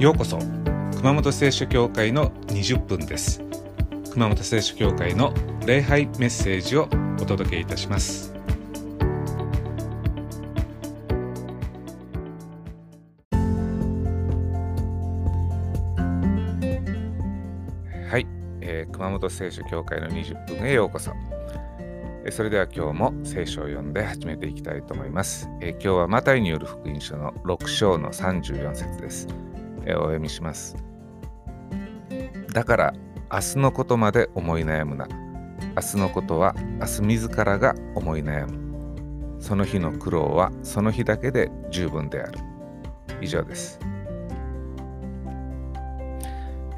ようこそ熊本聖書教会の20分です熊本聖書教会の礼拝メッセージをお届けいたしますはい、えー、熊本聖書教会の20分へようこそそれでは今日も聖書を読んで始めていきたいと思います。え今日はマタイによる福音書の6章の34節です。お読みします。だから明日のことまで思い悩むな。明日のことは明日自らが思い悩む。その日の苦労はその日だけで十分である。以上です。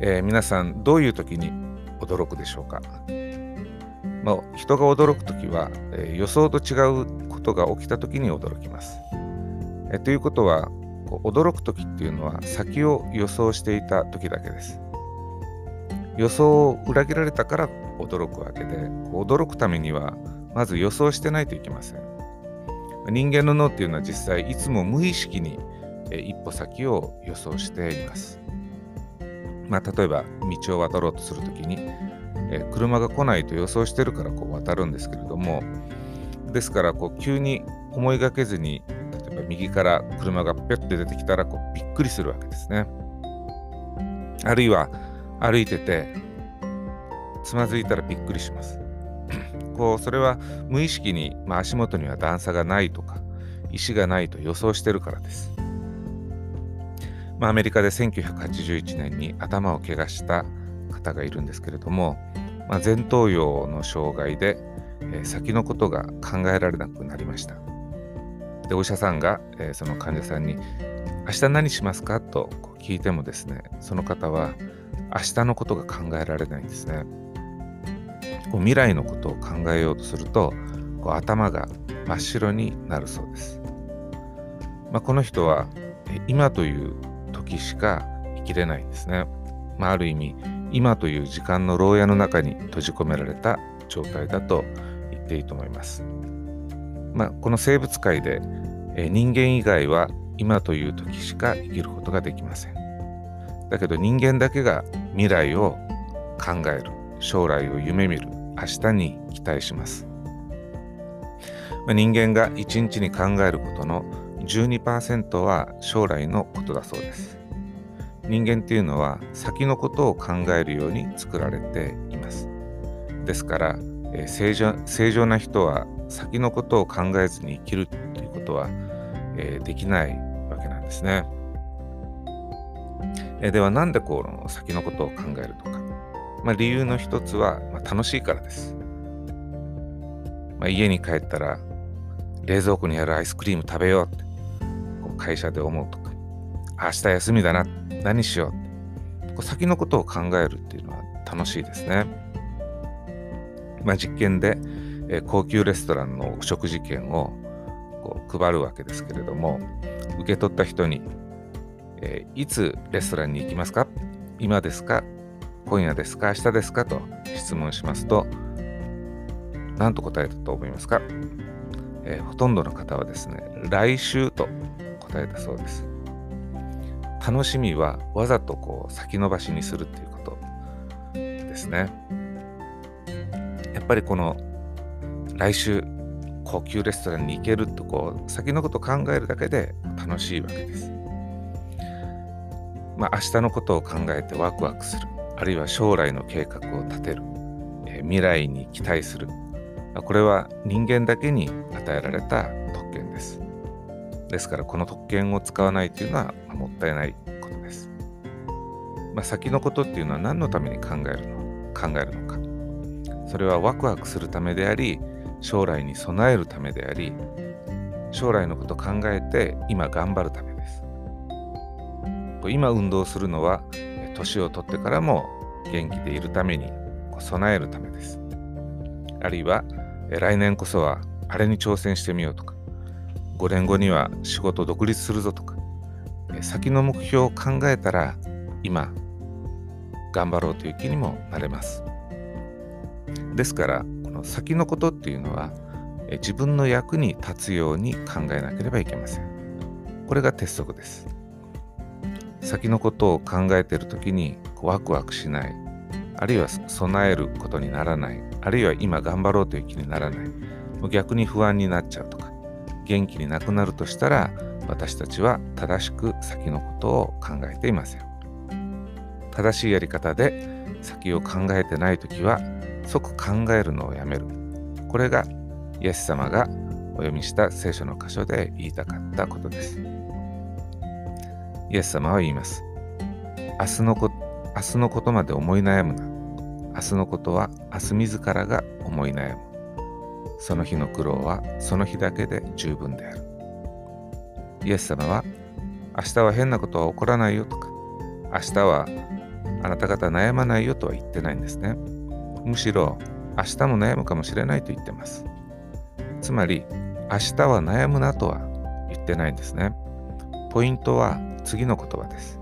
えー、皆さんどういう時に驚くでしょうか？まあ、人が驚くときは、えー、予想と違うことが起きたときに驚きます。えー、ということはこう驚くときっていうのは先を予想していたときだけです。予想を裏切られたから驚くわけで驚くためにはまず予想してないといけません。人間の脳っていうのは実際いつも無意識に一歩先を予想しています。まあ、例えば道を渡ろうとするときにえ車が来ないと予想してるからこう渡るんですけれどもですからこう急に思いがけずに右から車がぴょって出てきたらこうびっくりするわけですね。あるいは歩いててつまずいたらびっくりします。こうそれは無意識に、まあ、足元には段差がないとか石がないと予想してるからです、まあ、アメリカで1981年に頭を怪我した方がいるんですけれども、まあ、前頭葉の障害で、えー、先のことが考えられなくなりました。で、お医者さんが、えー、その患者さんに、明日何しますか？と聞いてもですね、その方は明日のことが考えられないんですね。こう未来のことを考えようとすると、こう頭が真っ白になるそうです。まあ、この人は今という時しか生きれないんですね。まあ、ある意味今という時間の牢屋の中に閉じ込められた状態だと言っていいと思います。まあ、この生物界で、え人間以外は今という時しか生きることができません。だけど人間だけが未来を考える、将来を夢見る、明日に期待します。まあ、人間が一日に考えることの12%は将来のことだそうです。人間っていうのは先のことを考えるように作られています。ですから、えー、正常正常な人は先のことを考えずに生きるということは、えー、できないわけなんですね。えー、ではなんでこの先のことを考えるとか、まあ、理由の一つは、まあ、楽しいからです。まあ、家に帰ったら冷蔵庫にあるアイスクリーム食べようってこう会社で思うとか明日休みだな何しよう。こう先のことを考えるっていうのは楽しいですね。まあ、実験で、えー、高級レストランの食事券をこう配るわけですけれども受け取った人に、えー、いつレストランに行きますか？今ですか？今夜ですか？明日ですか？と質問しますと何と答えたと思いますか、えー、ほとんどの方はですね来週と答えたそうです。楽しみはわざとこう先延ばしにするっていうことですね。やっぱりこの来週高級レストランに行けるとこう先のこと考えるだけで楽しいわけです。まあ、明日のことを考えてワクワクするあるいは将来の計画を立てる、え、未来に期待するこれは人間だけに与えられた特権です。ですからこの特権を使わないというのはもったいないことです。まあ、先のことっていうのは何のために考えるの？考えるのか。それはワクワクするためであり、将来に備えるためであり、将来のことを考えて今頑張るためです。今運動するのは年を取ってからも元気でいるために備えるためです。あるいは来年こそはあれに挑戦してみようとか5年後には仕事独立するぞとか、先の目標を考えたら今頑張ろうという気にもなれます。ですから先のことっていうのは自分の役に立つように考えなければいけません。これが鉄則です。先のことを考えている時にワクワクしないあるいは備えることにならないあるいは今頑張ろうという気にならない逆に不安になっちゃうとか元気になくなるとしたら私たちは正しく先のことを考えていません正しいやり方で先を考えてない時は即考えるのをやめる。これがイエス様がお読みした聖書の箇所で言いたかったことです。イエス様は言います。明日のこ明日のことまで思い悩むな。明日のことは明日自らが思い悩む。その日の苦労はその日だけで十分である。イエス様は明日は変なことは起こらないよとか明日はあなた方悩まないよとは言ってないんですね。むしろ明日も悩むかもしれないと言ってます。つまり明日は悩むなとは言ってないんですね。ポイントは次の言葉です。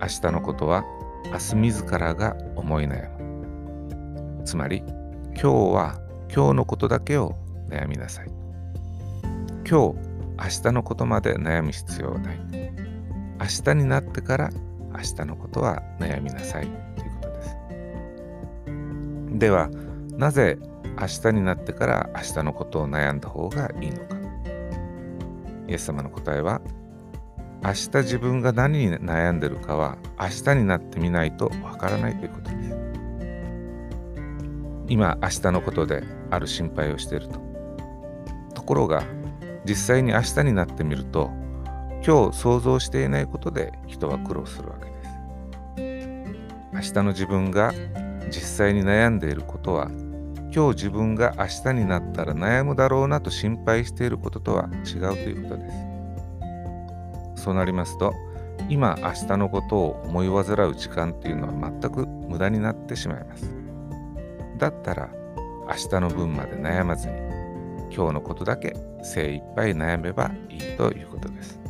明日のことは明日自らが思い悩む。つまり今日は今日のことだけを悩みなさい。今日明日のことまで悩む必要はない。明日になってから明日のことは悩みなさい。とではなぜ明日になってから明日のことを悩んだ方がいいのか。イエス様の答えは明日自分が何に悩んでるかは明日になってみないとわからないということです。今明日のことである心配をしていると。ところが実際に明日になってみると今日想像していないことで人は苦労するわけです。明日の自分が実際に悩んでいることは今日自分が明日になったら悩むだろうなと心配していることとは違うということです。そうなりますと今明日のことを思い煩う時間っていうのは全く無駄になってしまいます。だったら明日の分まで悩まずに今日のことだけ精一杯悩めばいいということです。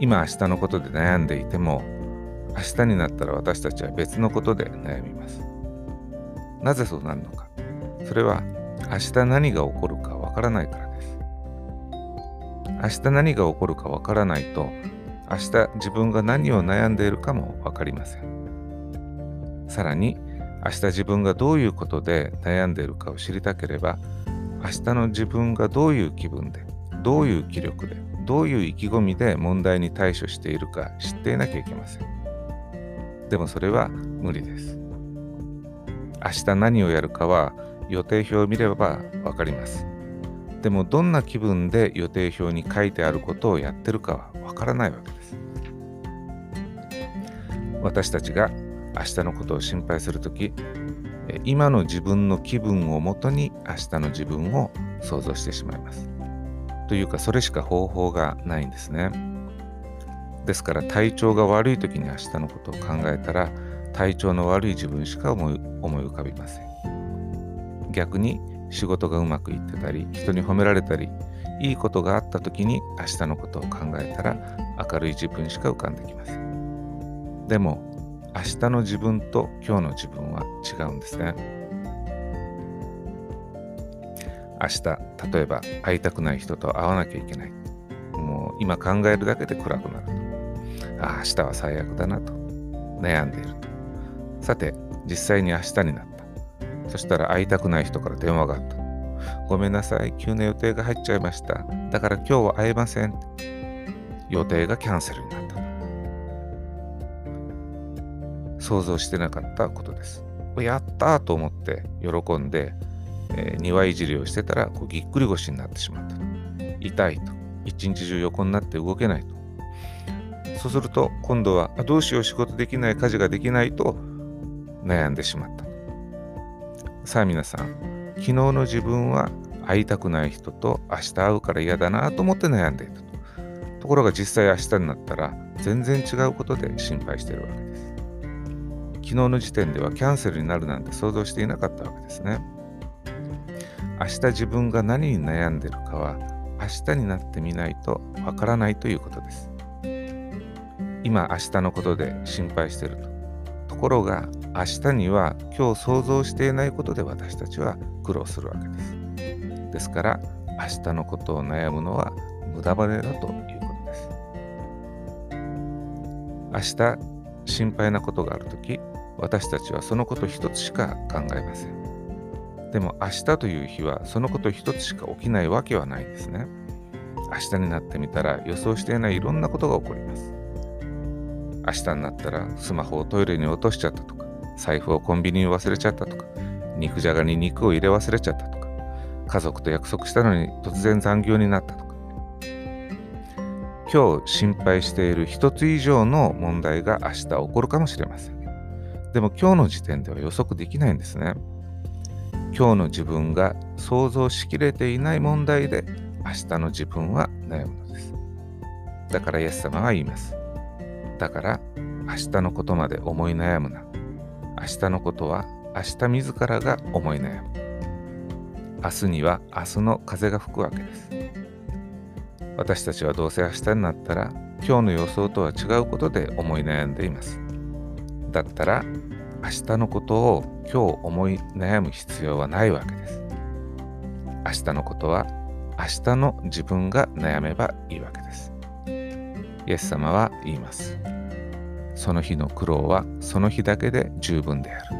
今明日のことで悩んでいても明日になったら私たちは別のことで悩みます。なぜそうなるのか。それは明日何が起こるかわからないからです。明日何が起こるかわからないと明日自分が何を悩んでいるかも分かりません。さらに明日自分がどういうことで悩んでいるかを知りたければ明日の自分がどういう気分でどういう気力でどういう意気込みで問題に対処しているか知っていなきゃいけません。でもそれは無理です。明日何をやるかは予定表を見れば分かります。でもどんな気分で予定表に書いてあることをやってるかは分からないわけです。私たちが明日のことを心配するとき今の自分の気分をもとに明日の自分を想像してしまいます。というかそれしか方法がないんですね。ですから体調が悪い時に明日のことを考えたら体調の悪い自分しか思い思い浮かびません。逆に仕事がうまくいってたり人に褒められたりいいことがあった時に明日のことを考えたら明るい自分しか浮かんできません。でも明日の自分と今日の自分は違うんですね。明日例えば会いたくない人と会わなきゃいけない。もう今考えるだけで暗くなるあ明日は最悪だなと。悩んでいると。さて実際に明日になった。そしたら会いたくない人から電話があった。ごめんなさい急な予定が入っちゃいました。だから今日は会えません。予定がキャンセルになった想像してなかったことです。やったと思って喜んで、えー、庭いじりをしてたらこうぎっくり腰になってしまった痛いと。一日中横になって動けないと。そうすると今度はどうしよう仕事できない家事ができないと悩んでしまった。さあ皆さん昨日の自分は会いたくない人と明日会うから嫌だなと思って悩んでいたと。ところが実際明日になったら全然違うことで心配しているわけです。昨日の時点ではキャンセルになるなんて想像していなかったわけですね。明日自分が何に悩んでいるかは明日になってみないとわからないということです。今明日のことで心配してると。ところが明日には今日想像していないことで私たちは苦労するわけです。ですから明日のことを悩むのは無駄羽だということです。明日心配なことがあるとき私たちはそのこと一つしか考えません。でも明日という日はそのこと一つしか起きないわけはないですね。明日になってみたら予想していないいろんなことが起こります。明日になったらスマホをトイレに落としちゃったとか財布をコンビニに忘れちゃったとか肉じゃがに肉を入れ忘れちゃったとか家族と約束したのに突然残業になったとか。今日心配している一つ以上の問題が明日起こるかもしれません。でも今日の時点では予測できないんですね。今日の自分が想像しきれていない問題で明日の自分は悩むのです。だからイエス様は言います。だから明日のことまで思い悩むな。明日のことは明日自らが思い悩む。明日には明日の風が吹くわけです。私たちはどうせ明日になったら今日の予想とは違うことで思い悩んでいます。だったら明日のことを今日思い悩む必要はないわけです。明日のことは明日の自分が悩めばいいわけです。イエス様は言います。その日の苦労はその日だけで十分である。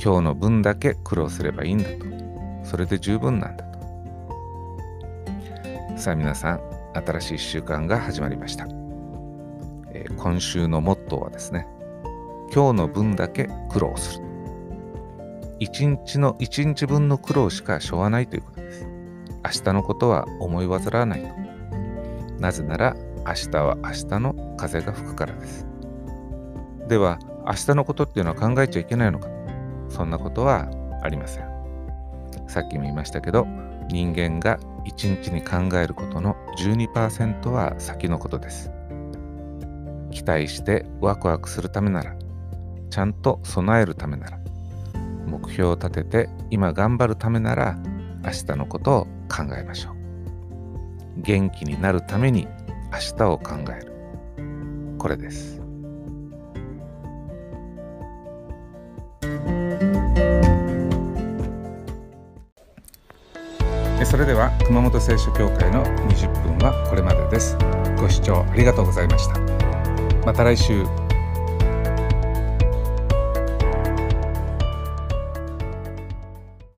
今日の分だけ苦労すればいいんだと。それで十分なんだと。さあ皆さん新しい1週間が始まりました、えー、今週のモットーはですね今日の分だけ苦労する。一日の一日分の苦労しかしょうがないということです。明日のことは思い煩わないと。なぜなら明日は明日の風が吹くからです。では明日のことっていうのは考えちゃいけないのか。そんなことはありません。さっきも言いましたけど人間が一日に考えることの12%は先のことです。期待してワクワクするためならちゃんと備えるためなら目標を立てて今頑張るためなら明日のことを考えましょう。元気になるために明日を考える。これです。それでは熊本聖書協会の20分はこれまでです。ご視聴ありがとうございました。また来週。